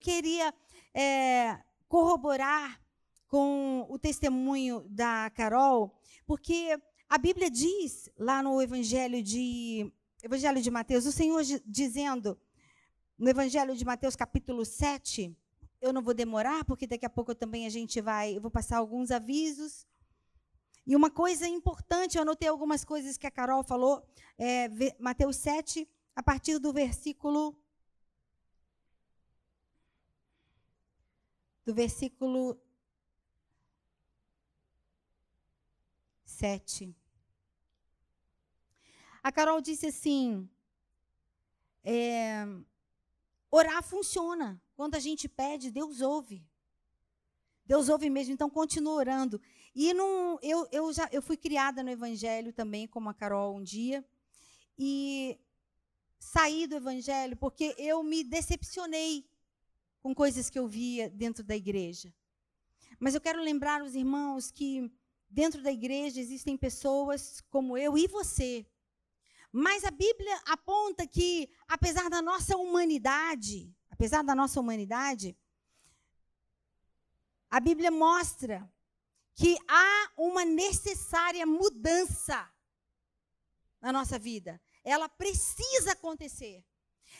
queria é, corroborar com o testemunho da Carol, porque a Bíblia diz lá no Evangelho de Evangelho de Mateus, o Senhor dizendo no Evangelho de Mateus capítulo 7, eu não vou demorar, porque daqui a pouco também a gente vai, eu vou passar alguns avisos. E uma coisa importante, eu anotei algumas coisas que a Carol falou, é, Mateus 7, a partir do versículo do versículo 7. A Carol disse assim: é, orar funciona. Quando a gente pede, Deus ouve. Deus ouve mesmo, então continua orando. E não, eu, eu, já, eu fui criada no Evangelho também, como a Carol um dia. E saí do Evangelho porque eu me decepcionei com coisas que eu via dentro da igreja. Mas eu quero lembrar os irmãos que dentro da igreja existem pessoas como eu e você. Mas a Bíblia aponta que, apesar da nossa humanidade, apesar da nossa humanidade, a Bíblia mostra que há uma necessária mudança na nossa vida. Ela precisa acontecer.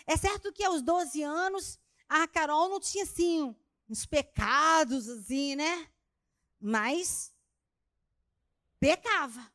É certo que aos 12 anos a Carol não tinha assim uns pecados assim, né? Mas pecava.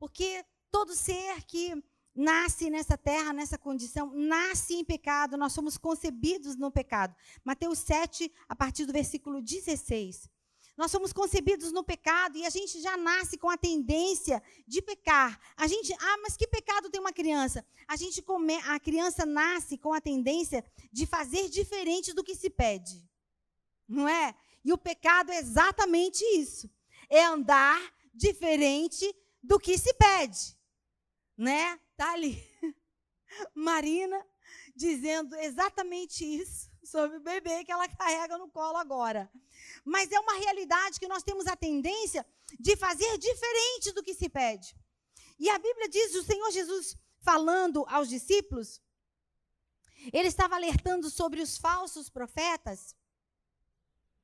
Porque todo ser que nasce nessa terra, nessa condição, nasce em pecado, nós somos concebidos no pecado. Mateus 7, a partir do versículo 16. Nós somos concebidos no pecado e a gente já nasce com a tendência de pecar. A gente, ah, mas que pecado tem uma criança? A gente come, a criança nasce com a tendência de fazer diferente do que se pede. Não é? E o pecado é exatamente isso. É andar diferente do que se pede. Né? Tá ali. Marina dizendo exatamente isso sobre o bebê que ela carrega no colo agora. Mas é uma realidade que nós temos a tendência de fazer diferente do que se pede. E a Bíblia diz, o Senhor Jesus falando aos discípulos, ele estava alertando sobre os falsos profetas.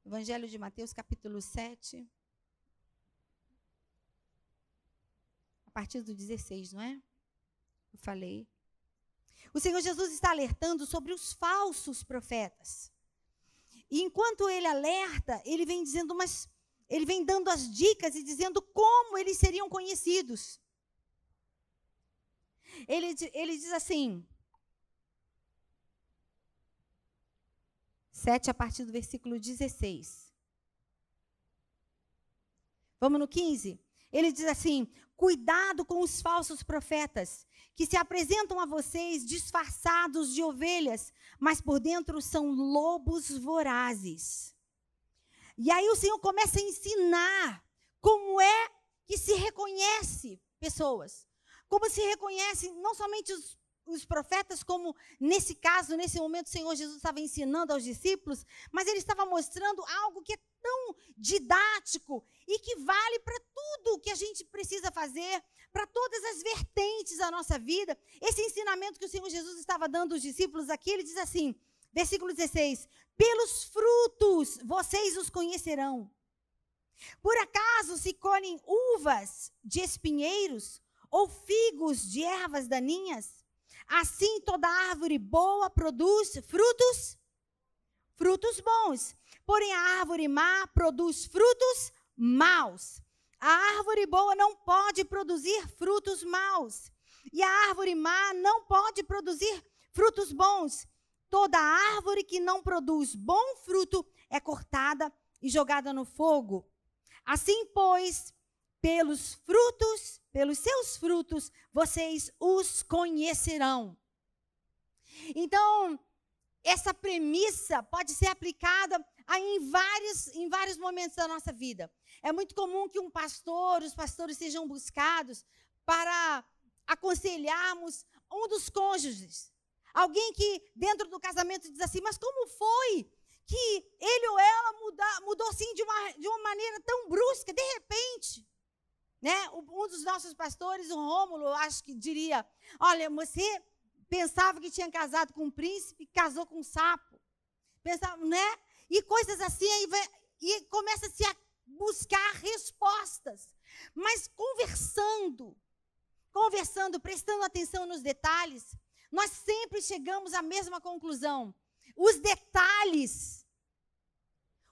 Evangelho de Mateus, capítulo 7. A partir do 16, não é? Eu falei. O Senhor Jesus está alertando sobre os falsos profetas. E enquanto ele alerta, ele vem dizendo umas, ele vem dando as dicas e dizendo como eles seriam conhecidos. Ele, ele diz assim, 7 a partir do versículo 16. Vamos no 15? Ele diz assim: Cuidado com os falsos profetas, que se apresentam a vocês disfarçados de ovelhas, mas por dentro são lobos vorazes. E aí o Senhor começa a ensinar como é que se reconhece pessoas. Como se reconhece não somente os, os profetas, como nesse caso, nesse momento, o Senhor Jesus estava ensinando aos discípulos, mas ele estava mostrando algo que é didático e que vale para tudo que a gente precisa fazer, para todas as vertentes da nossa vida. Esse ensinamento que o Senhor Jesus estava dando aos discípulos aqui, ele diz assim, versículo 16: Pelos frutos vocês os conhecerão. Por acaso se colhem uvas de espinheiros ou figos de ervas daninhas? Assim toda árvore boa produz frutos frutos bons. Porém, a árvore má produz frutos maus. A árvore boa não pode produzir frutos maus. E a árvore má não pode produzir frutos bons. Toda árvore que não produz bom fruto é cortada e jogada no fogo. Assim, pois, pelos frutos, pelos seus frutos, vocês os conhecerão. Então, essa premissa pode ser aplicada em vários, em vários momentos da nossa vida. É muito comum que um pastor, os pastores sejam buscados para aconselharmos um dos cônjuges. Alguém que dentro do casamento diz assim, mas como foi que ele ou ela muda, mudou assim de uma, de uma maneira tão brusca, de repente? Né? Um dos nossos pastores, o Rômulo, acho que diria, olha, você pensava que tinha casado com um príncipe, casou com um sapo. pensa, né? E coisas assim, e começa-se a buscar respostas. Mas conversando, conversando, prestando atenção nos detalhes, nós sempre chegamos à mesma conclusão. Os detalhes,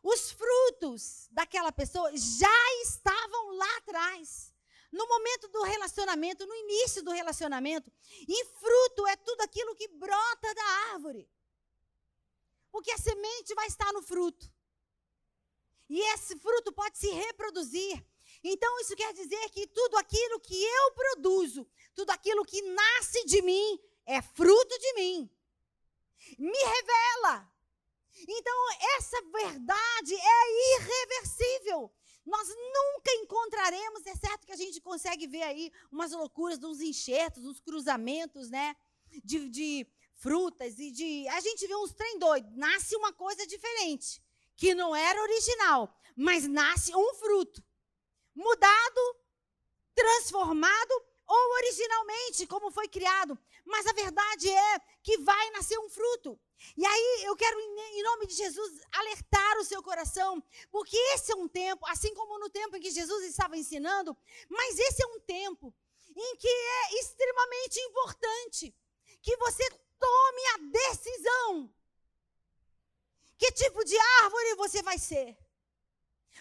os frutos daquela pessoa já estavam lá atrás. No momento do relacionamento, no início do relacionamento. E fruto é tudo aquilo que brota da árvore. Porque a semente vai estar no fruto. E esse fruto pode se reproduzir. Então, isso quer dizer que tudo aquilo que eu produzo, tudo aquilo que nasce de mim, é fruto de mim. Me revela. Então, essa verdade é irreversível. Nós nunca encontraremos, é certo que a gente consegue ver aí umas loucuras, uns enxertos, uns cruzamentos, né? De, de frutas e de. A gente vê uns trem doido, nasce uma coisa diferente, que não era original, mas nasce um fruto. Mudado, transformado ou originalmente como foi criado. Mas a verdade é que vai nascer um fruto. E aí eu quero, em nome de Jesus, alertar o seu coração, porque esse é um tempo, assim como no tempo em que Jesus estava ensinando, mas esse é um tempo em que é extremamente importante que você tome a decisão. Que tipo de árvore você vai ser?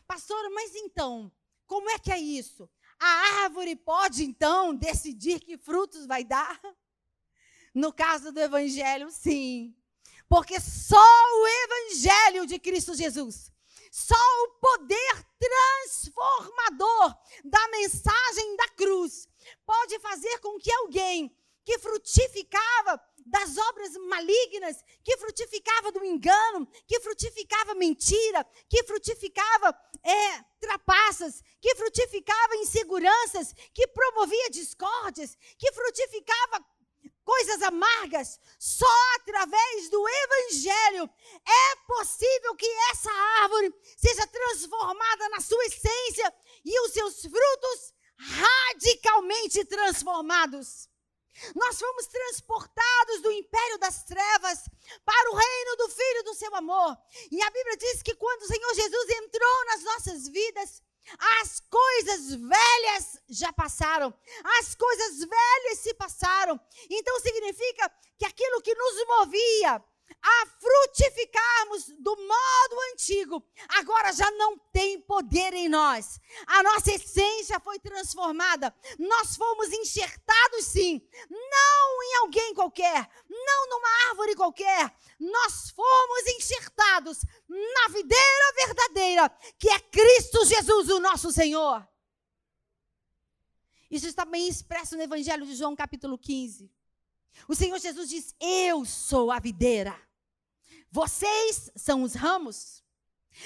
Pastor, mas então, como é que é isso? A árvore pode então decidir que frutos vai dar? No caso do evangelho, sim. Porque só o Evangelho de Cristo Jesus, só o poder transformador da mensagem da cruz, pode fazer com que alguém que frutificava das obras malignas, que frutificava do engano, que frutificava mentira, que frutificava é, trapaças, que frutificava inseguranças, que promovia discórdias, que frutificava coisas amargas, só através do Evangelho é possível que essa árvore seja transformada na sua essência e os seus frutos radicalmente transformados. Nós fomos transportados do império das trevas para o reino do Filho do seu amor. E a Bíblia diz que quando o Senhor Jesus entrou nas nossas vidas, as coisas velhas já passaram, as coisas velhas se passaram. Então significa que aquilo que nos movia a frutificarmos do modo antigo, agora já não tem poder em nós. A nossa essência foi transformada. Nós fomos enxertados, sim, não em alguém qualquer, não numa árvore qualquer. Nós fomos enxertados na videira verdadeira, que é Cristo Jesus, o nosso Senhor. Isso está bem expresso no Evangelho de João, capítulo 15. O Senhor Jesus diz: Eu sou a videira. Vocês são os ramos.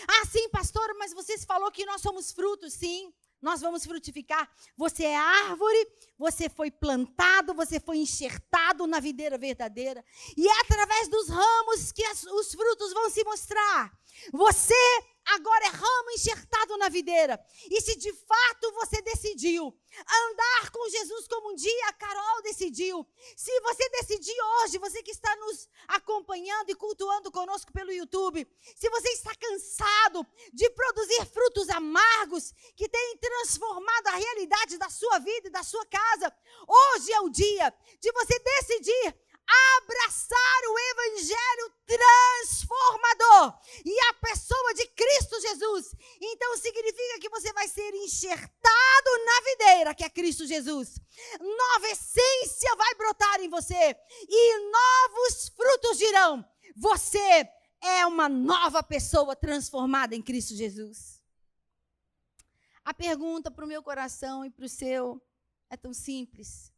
Ah, sim, pastor, mas você falou que nós somos frutos, sim. Nós vamos frutificar. Você é árvore, você foi plantado, você foi enxertado na videira verdadeira. E é através dos ramos que as, os frutos vão se mostrar. Você agora é ramo enxertado na videira. E se de fato você decidiu andar com Jesus como um dia a Carol decidiu, se você decidir hoje, você que está nos acompanhando e cultuando conosco pelo YouTube, se você está cansado de produzir frutos amargos que têm transformado a realidade da sua vida e da sua casa, hoje é o dia de você decidir abraçar o evangelho transformador e a pessoa de Cristo Jesus. Então significa que você vai ser enxertado na videira, que é Cristo Jesus. Nova essência vai brotar em você e novos frutos dirão. Você é uma nova pessoa transformada em Cristo Jesus. A pergunta para o meu coração e para o seu é tão simples.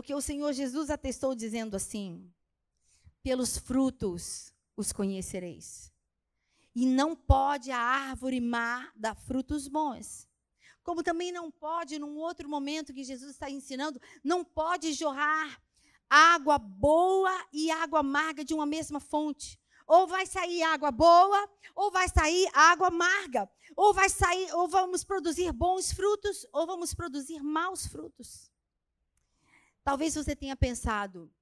Porque o Senhor Jesus atestou dizendo assim: pelos frutos os conhecereis. E não pode a árvore má dar frutos bons. Como também não pode, num outro momento que Jesus está ensinando, não pode jorrar água boa e água amarga de uma mesma fonte. Ou vai sair água boa, ou vai sair água amarga. Ou vai sair, ou vamos produzir bons frutos, ou vamos produzir maus frutos. Talvez você tenha pensado,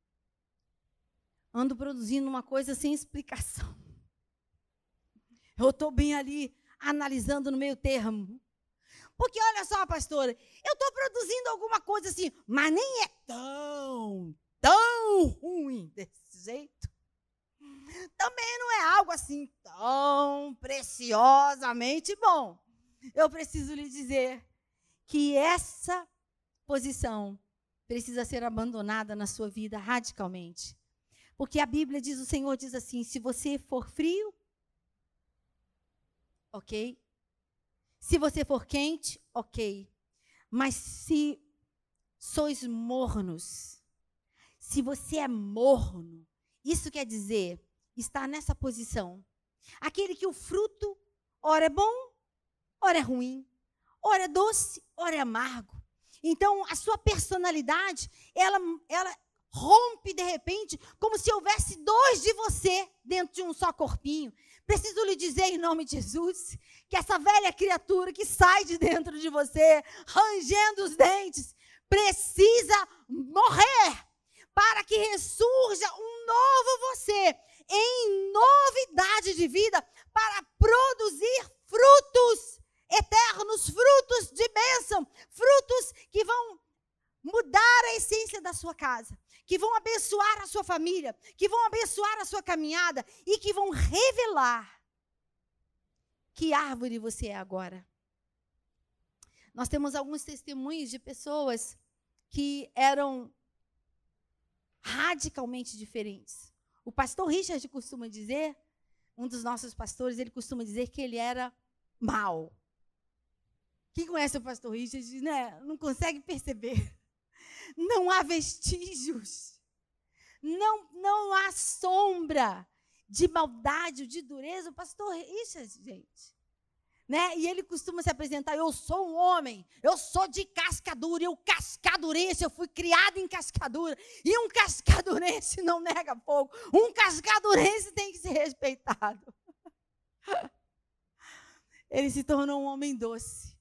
ando produzindo uma coisa sem explicação. Eu estou bem ali analisando no meio termo. Porque olha só, pastora, eu estou produzindo alguma coisa assim, mas nem é tão, tão ruim desse jeito. Também não é algo assim tão preciosamente bom. Eu preciso lhe dizer que essa posição precisa ser abandonada na sua vida radicalmente. Porque a Bíblia diz, o Senhor diz assim: se você for frio, ok. Se você for quente, ok. Mas se sois mornos, se você é morno, isso quer dizer estar nessa posição. Aquele que o fruto, ora é bom, ora é ruim, ora é doce, ora é amargo. Então, a sua personalidade, ela, ela rompe de repente, como se houvesse dois de você dentro de um só corpinho. Preciso lhe dizer em nome de Jesus que essa velha criatura que sai de dentro de você, rangendo os dentes, precisa morrer para que ressurja um novo você em novidade de vida para produzir frutos eternos, frutos de bênção, frutos que vão mudar a essência da sua casa, que vão abençoar a sua família, que vão abençoar a sua caminhada e que vão revelar que árvore você é agora. Nós temos alguns testemunhos de pessoas que eram radicalmente diferentes. O pastor Richard costuma dizer, um dos nossos pastores, ele costuma dizer que ele era mal. Quem conhece o pastor Richard, né, não consegue perceber não há vestígios, não, não há sombra de maldade de dureza. O pastor Richard, gente. Né? E ele costuma se apresentar: eu sou um homem, eu sou de cascadura, eu cascadurense, eu fui criado em cascadura. E um cascadurense não nega fogo, um cascadurense tem que ser respeitado. Ele se tornou um homem doce,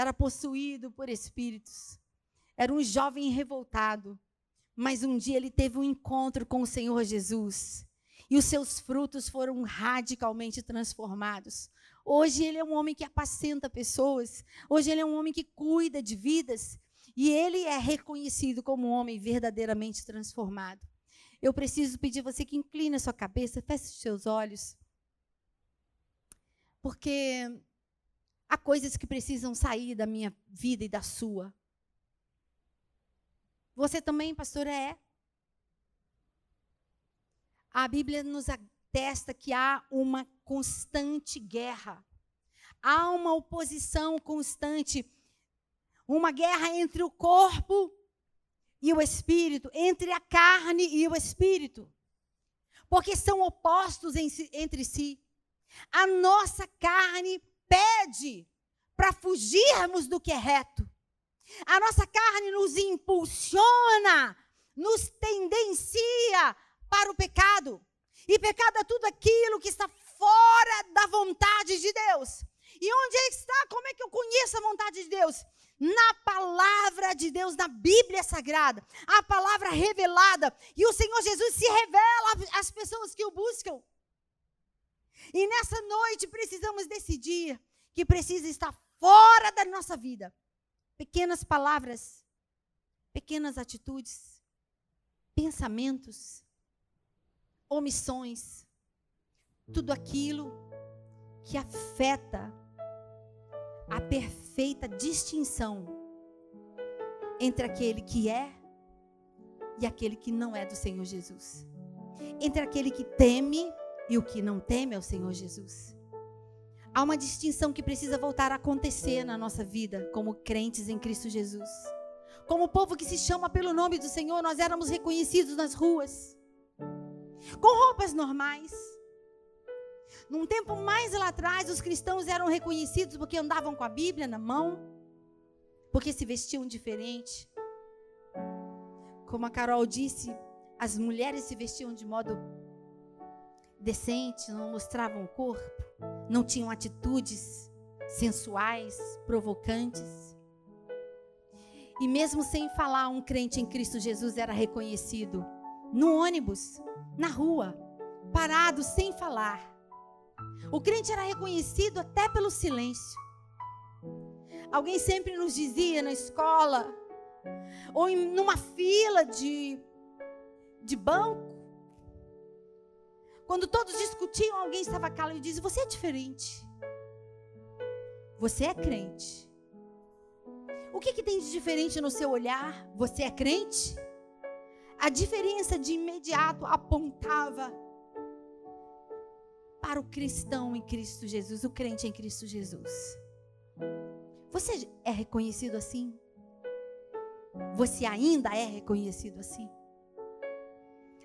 era possuído por espíritos, era um jovem revoltado, mas um dia ele teve um encontro com o Senhor Jesus e os seus frutos foram radicalmente transformados. Hoje ele é um homem que apacenta pessoas, hoje ele é um homem que cuida de vidas e ele é reconhecido como um homem verdadeiramente transformado. Eu preciso pedir você que incline a sua cabeça, feche os seus olhos. Porque há coisas que precisam sair da minha vida e da sua. Você também, pastora, é. A Bíblia nos atesta que há uma constante guerra. Há uma oposição constante. Uma guerra entre o corpo e o espírito, entre a carne e o espírito. Porque são opostos entre si. A nossa carne pede para fugirmos do que é reto. A nossa carne nos impulsiona, nos tendencia para o pecado. E pecado é tudo aquilo que está fora da vontade de Deus. E onde está? Como é que eu conheço a vontade de Deus? Na palavra de Deus, na Bíblia Sagrada, a palavra revelada. E o Senhor Jesus se revela às pessoas que o buscam. E nessa noite precisamos decidir que precisa estar fora da nossa vida pequenas palavras, pequenas atitudes, pensamentos, omissões, tudo aquilo que afeta a perfeita distinção entre aquele que é e aquele que não é do Senhor Jesus. Entre aquele que teme e o que não teme ao Senhor Jesus. Há uma distinção que precisa voltar a acontecer na nossa vida como crentes em Cristo Jesus. Como povo que se chama pelo nome do Senhor, nós éramos reconhecidos nas ruas, com roupas normais. Num tempo mais lá atrás, os cristãos eram reconhecidos porque andavam com a Bíblia na mão, porque se vestiam diferente. Como a Carol disse, as mulheres se vestiam de modo decente, não mostravam o corpo, não tinham atitudes sensuais, provocantes. E mesmo sem falar, um crente em Cristo Jesus era reconhecido no ônibus, na rua, parado, sem falar. O crente era reconhecido até pelo silêncio. Alguém sempre nos dizia na escola, ou em numa fila de, de banco, quando todos discutiam, alguém estava calado e dizia: Você é diferente. Você é crente. O que, que tem de diferente no seu olhar? Você é crente? A diferença de imediato apontava para o cristão em Cristo Jesus, o crente em Cristo Jesus. Você é reconhecido assim? Você ainda é reconhecido assim?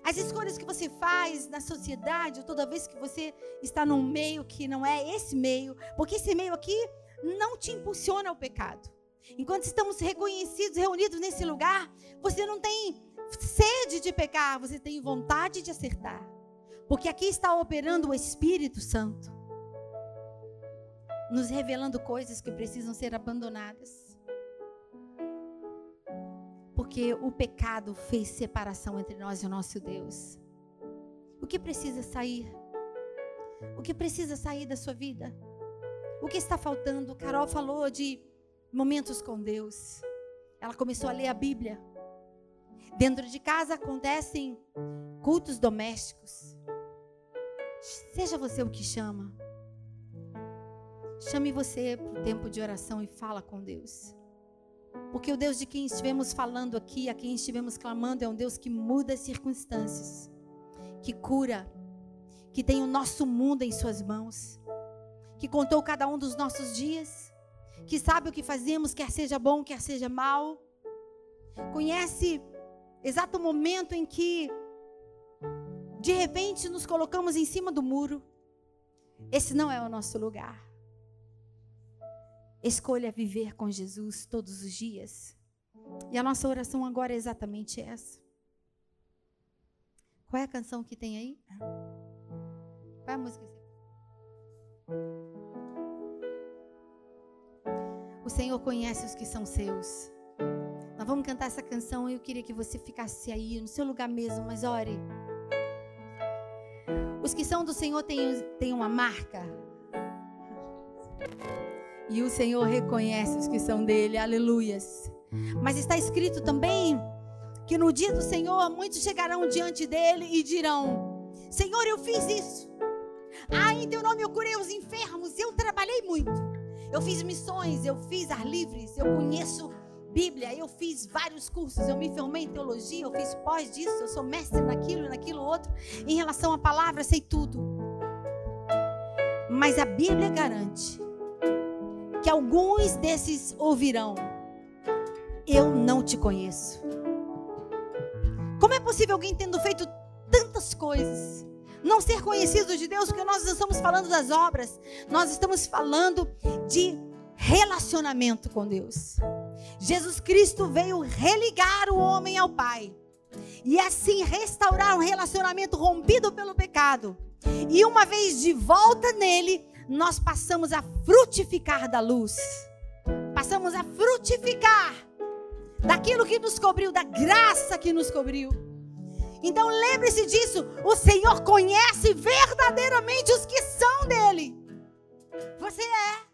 As escolhas que você faz na sociedade, toda vez que você está num meio que não é esse meio, porque esse meio aqui não te impulsiona ao pecado. Enquanto estamos reconhecidos, reunidos nesse lugar, você não tem sede de pecar, você tem vontade de acertar. Porque aqui está operando o Espírito Santo, nos revelando coisas que precisam ser abandonadas. Porque o pecado fez separação entre nós e o nosso Deus. O que precisa sair? O que precisa sair da sua vida? O que está faltando? Carol falou de momentos com Deus. Ela começou a ler a Bíblia. Dentro de casa acontecem cultos domésticos. Seja você o que chama. Chame você para o tempo de oração e fala com Deus. Porque o Deus de quem estivemos falando aqui, a quem estivemos clamando, é um Deus que muda as circunstâncias, que cura, que tem o nosso mundo em Suas mãos, que contou cada um dos nossos dias, que sabe o que fazemos, quer seja bom, quer seja mal. Conhece exato momento em que, de repente, nos colocamos em cima do muro. Esse não é o nosso lugar. Escolha viver com Jesus todos os dias. E a nossa oração agora é exatamente essa. Qual é a canção que tem aí? Qual é a música? O Senhor conhece os que são seus. Nós vamos cantar essa canção e eu queria que você ficasse aí no seu lugar mesmo, mas ore. Os que são do Senhor têm, têm uma marca. E o Senhor reconhece os que são dele, aleluias. Mas está escrito também que no dia do Senhor muitos chegarão diante dele e dirão: Senhor, eu fiz isso. Ah, em teu nome eu curei os enfermos, eu trabalhei muito. Eu fiz missões, eu fiz ar livres, eu conheço Bíblia, eu fiz vários cursos, eu me formei em teologia, eu fiz pós disso, eu sou mestre naquilo e naquilo outro. Em relação à palavra, sei tudo. Mas a Bíblia garante que alguns desses ouvirão: Eu não te conheço. Como é possível alguém tendo feito tantas coisas não ser conhecido de Deus? Porque nós não estamos falando das obras, nós estamos falando de relacionamento com Deus. Jesus Cristo veio religar o homem ao Pai e assim restaurar um relacionamento rompido pelo pecado. E uma vez de volta nele, nós passamos a frutificar da luz. Passamos a frutificar daquilo que nos cobriu, da graça que nos cobriu. Então lembre-se disso: o Senhor conhece verdadeiramente os que são dele. Você é.